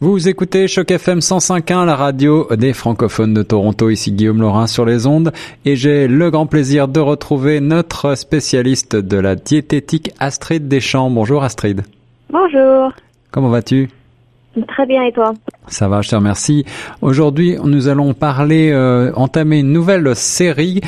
Vous écoutez Choc FM 105.1, la radio des francophones de Toronto. Ici Guillaume Laurin sur les ondes et j'ai le grand plaisir de retrouver notre spécialiste de la diététique Astrid Deschamps. Bonjour Astrid. Bonjour. Comment vas-tu? Très bien et toi? Ça va, je te remercie. Aujourd'hui, nous allons parler, euh, entamer une nouvelle série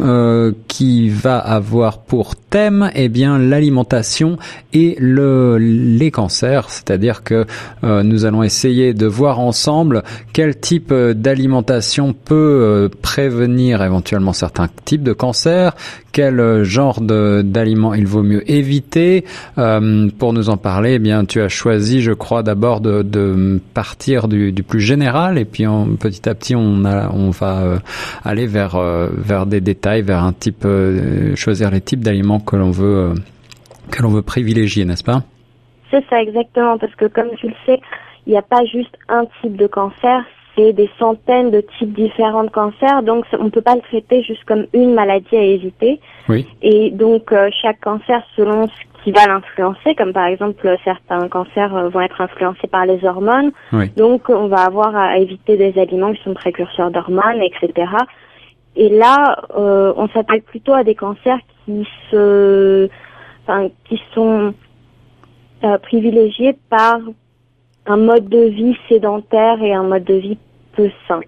euh, qui va avoir pour thème eh bien l'alimentation et le les cancers, c'est-à-dire que euh, nous allons essayer de voir ensemble quel type euh, d'alimentation peut prévenir éventuellement certains types de cancers, quel genre d'aliments il vaut mieux éviter. pour nous en parler, eh bien tu as choisi, je crois, d'abord de, de, partir du, du, plus général et puis en, petit à petit on a, on va aller vers vers des vers un type, euh, choisir les types d'aliments que l'on veut, euh, que l'on veut privilégier, n'est-ce pas? C'est ça exactement, parce que comme tu le sais, il n'y a pas juste un type de cancer, c'est des centaines de types différents de cancers, donc on ne peut pas le traiter juste comme une maladie à éviter. Oui. Et donc euh, chaque cancer, selon ce qui va l'influencer, comme par exemple certains cancers vont être influencés par les hormones, donc on va avoir à éviter des aliments qui sont précurseurs d'hormones, etc. Et là, euh, on s'appelle plutôt à des cancers qui se, qui sont euh, privilégiés par un mode de vie sédentaire et un mode de vie peu sain.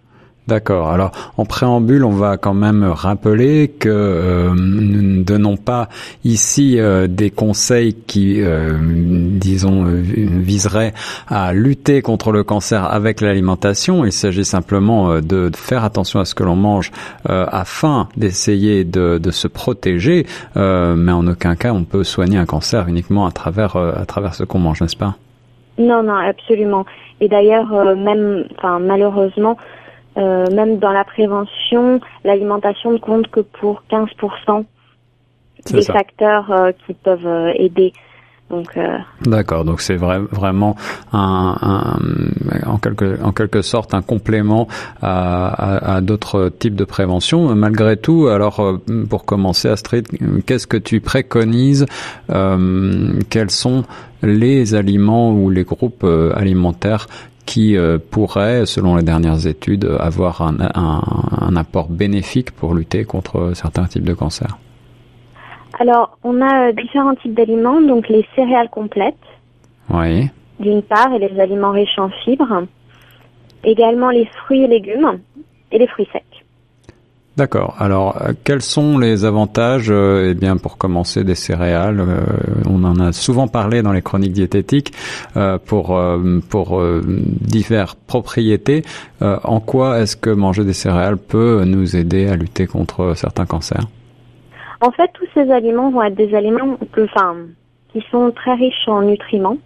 D'accord. Alors, en préambule, on va quand même rappeler que euh, nous ne donnons pas ici euh, des conseils qui, euh, disons, viseraient à lutter contre le cancer avec l'alimentation. Il s'agit simplement de, faire attention à ce que l'on mange afin d'essayer de, de, se protéger. mais en aucun cas, on peut soigner un cancer uniquement à travers à travers ce qu'on mange, n'est-ce pas? Non, non, absolument. Et d'ailleurs, même, enfin, malheureusement. Euh, même dans la prévention, l'alimentation ne compte que pour 15% des facteurs euh, qui peuvent euh, aider. Donc, D'accord, donc c'est vrai, vraiment un, un, en, quelque, en quelque sorte un complément à, à, à d'autres types de prévention. Malgré tout, alors pour commencer, Astrid, qu'est-ce que tu préconises Quels sont les aliments ou les groupes alimentaires qui euh, pourrait, selon les dernières études, avoir un, un, un, apport bénéfique pour lutter contre certains types de cancers Alors, on a euh, différents types d'aliments, donc les céréales complètes, oui. d'une part, et les aliments riches en fibres, également les fruits et légumes et les fruits secs. D'accord. Alors, euh, quels sont les avantages euh, Eh bien, pour commencer, des céréales. Euh, on en a souvent parlé dans les chroniques diététiques pour pour diverses propriétés. en quoi est-ce que manger des céréales peut nous aider à lutter contre certains cancers? En fait, tous ces aliments vont être des aliments que, enfin, qui sont très riches en nutriments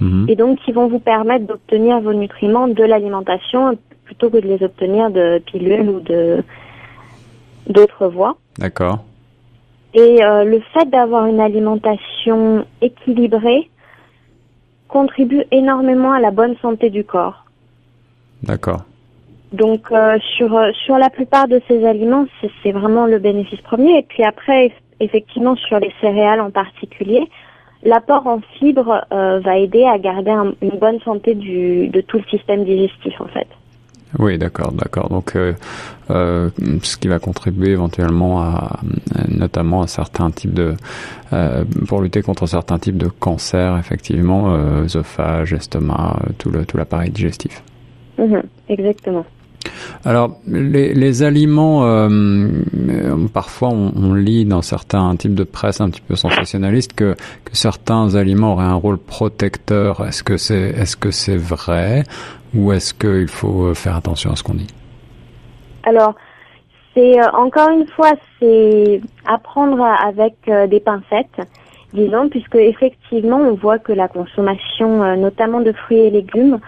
mhm. et donc qui vont vous permettre d'obtenir vos nutriments de l'alimentation plutôt que de les obtenir de pilules ou de d'autres voies. D'accord. Et euh, le fait d'avoir une alimentation équilibrée contribue énormément à la bonne santé du corps. D'accord. Donc euh, sur euh, sur la plupart de ces aliments, c'est vraiment le bénéfice premier. Et puis après, effectivement, sur les céréales en particulier, l'apport en fibres va aider à garder une bonne santé du, de tout le système digestif. Oui, d'accord, d'accord. Donc, euh, euh, ce qui va contribuer éventuellement à, notamment à certains types de, euh, pour lutter contre certains types de cancers, effectivement, œsophage, estomac, tout le tout l'appareil digestif. Mhm, exactement. Alors, les, les aliments, euh, parfois on, on, lit dans certains types de presse un petit peu sensationnalistes que, que certains aliments auraient un rôle protecteur. Est-ce que c'est est-ce que c'est vrai? Ou est-ce qu'il faut euh, faire attention à ce qu'on dit? Alors, c'est euh, encore une fois, c'est apprendre avec euh, des pincettes, disons, puisque effectivement, on voit que la consommation, notamment de fruits et légumes,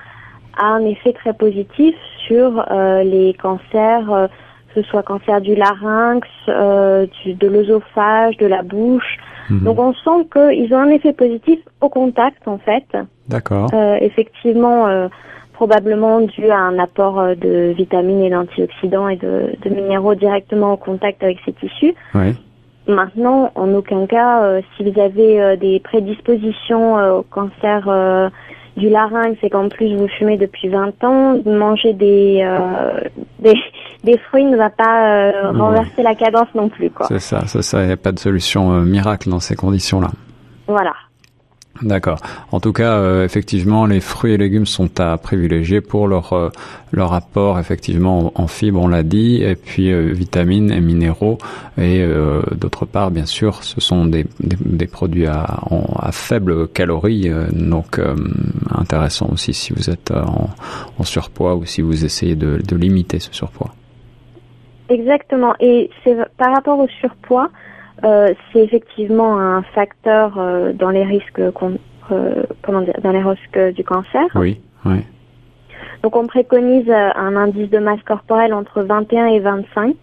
a un effet très positif sur les cancers, que ce soit cancer du larynx, de l'œsophage, de la bouche. Mhm. Donc on sent qu'ils ont un effet positif au contact en fait. D'accord. effectivement, probablement dû à un apport euh, de vitamines et d'antioxydants et de, de, minéraux directement au contact avec ces tissus. Oui. Maintenant, en aucun cas, euh, si vous avez euh, des prédispositions au cancer du larynx et qu'en plus vous fumez depuis 20 ans, manger des, euh, des, des, fruits ne va pas euh, renverser la cadence non plus. C'est ça, c'est ça. Il n'y a pas de solution euh, miracle dans ces conditions-là. Voilà. D'accord. En tout cas, euh, effectivement, les fruits et légumes sont à privilégier pour leur euh, leur apport effectivement en, fibres, on l'a dit, et puis euh, vitamines et minéraux. Et d'autre part, bien sûr, ce sont des, des, produits à, à faible calories, donc intéressant aussi si vous êtes en, en, surpoids ou si vous essayez de, de limiter ce surpoids. Exactement. Et c'est par rapport au surpoids. Euh, c'est effectivement un facteur euh, dans les risques euh, comment dire, dans les risques du cancer. Oui, oui. Donc on préconise un indice de masse corporelle entre 21 et 25.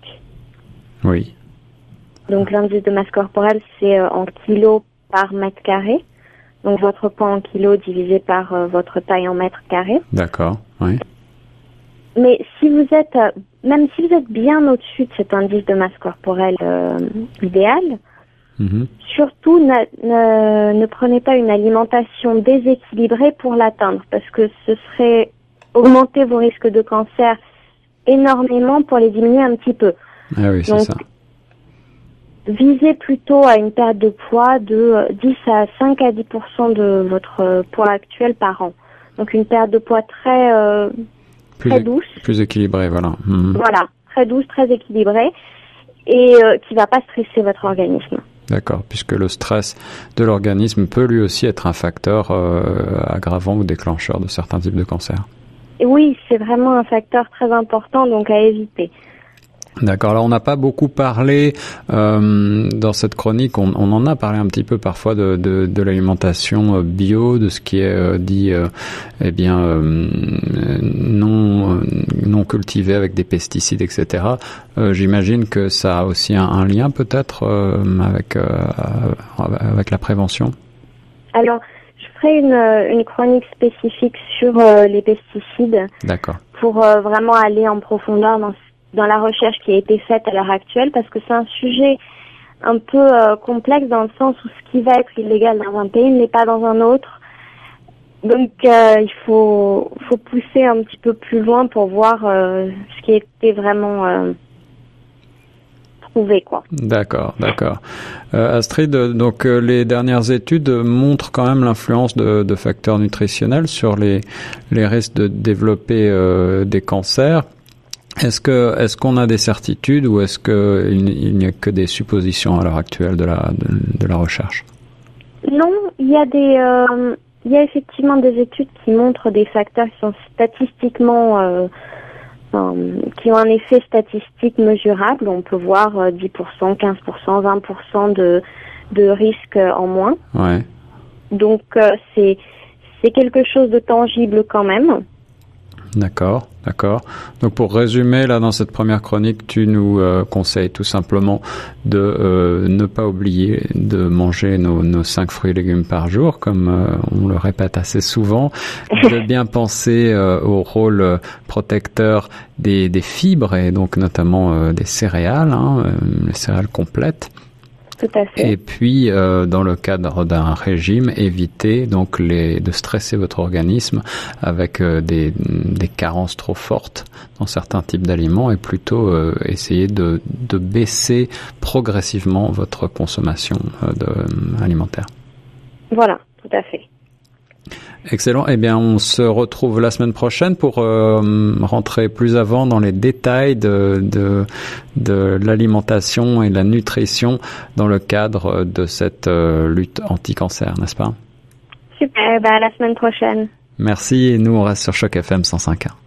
Oui. Donc l'indice de masse corporelle c'est en kilos par mètre carré. Donc votre poids en kilos divisé par votre taille en mètres carrés. D'accord, oui. Mais si vous êtes, euh, même si vous êtes bien au-dessus de cet indice de masse corporelle euh, idéal, mhm. surtout ne, ne, prenez pas une alimentation déséquilibrée pour l'atteindre, parce que ce serait augmenter vos risques de cancer énormément pour les diminuer un petit peu. Ah oui, c'est ça. Visez plutôt à une perte de poids de 10 à 5 à 10% de votre poids actuel par an. Donc une perte de poids très euh, très douce. Plus équilibrée, voilà. Mhm. Voilà, très douce, très équilibrée et euh, qui va pas stresser votre organisme. D'accord, puisque le stress de l'organisme peut lui aussi être un facteur euh, aggravant ou déclencheur de certains types de cancers. oui, c'est vraiment un facteur très important, donc à éviter. D'accord. Alors on n'a pas beaucoup parlé euh, dans cette chronique. On, on, en a parlé un petit peu parfois de, de, de l'alimentation euh, bio, de ce qui est euh, dit, euh, eh bien euh, non non cultivé avec des pesticides, etc. J'imagine que ça a aussi un, un lien peut-être avec avec la prévention. Alors je ferai une, une chronique spécifique sur les pesticides. D'accord. Pour vraiment aller en profondeur dans dans la recherche qui a été faite à l'heure actuelle parce que c'est un sujet un peu euh, complexe dans le sens où ce qui va être illégal dans un pays n'est pas dans un autre. Donc euh, il faut, faut pousser un petit peu plus loin pour voir euh, ce qui était vraiment trouvé quoi. D'accord, d'accord. Astrid, donc les dernières études montrent quand même l'influence de, de, facteurs nutritionnels sur les, les risques de développer des cancers. Est-ce que est-ce qu'on a des certitudes ou est-ce que il, n'y a que des suppositions à l'heure actuelle de la de, la recherche? Non, il y a des euh, il y a effectivement des études qui montrent des facteurs qui sont statistiquement euh, qui ont un effet statistique mesurable. On peut voir 10%, 15%, 20% de de risque en moins. Ouais. Donc euh, c'est c'est quelque chose de tangible quand même. D'accord, d'accord. Donc pour résumer, là dans cette première chronique, tu nous euh, conseilles tout simplement de euh, ne pas oublier de manger nos, nos cinq fruits et légumes par jour, comme euh, on le répète assez souvent, de bien penser au rôle protecteur des, des, fibres et donc notamment des céréales, hein, les céréales complètes et puis, euh, dans le cadre d'un régime, éviter donc les, de stresser votre organisme avec euh, des, des, carences trop fortes dans certains types d'aliments et plutôt euh, essayer de, de, baisser progressivement votre consommation de, alimentaire. Voilà, tout à fait. Excellent. Eh bien, on se retrouve la semaine prochaine pour euh, rentrer plus avant dans les détails de, de, de l'alimentation et de la nutrition dans le cadre de cette euh, lutte anti-cancer, n'est-ce pas? Super. Bah, à la semaine prochaine. Merci. Et nous, on reste sur Choc FM 105.1.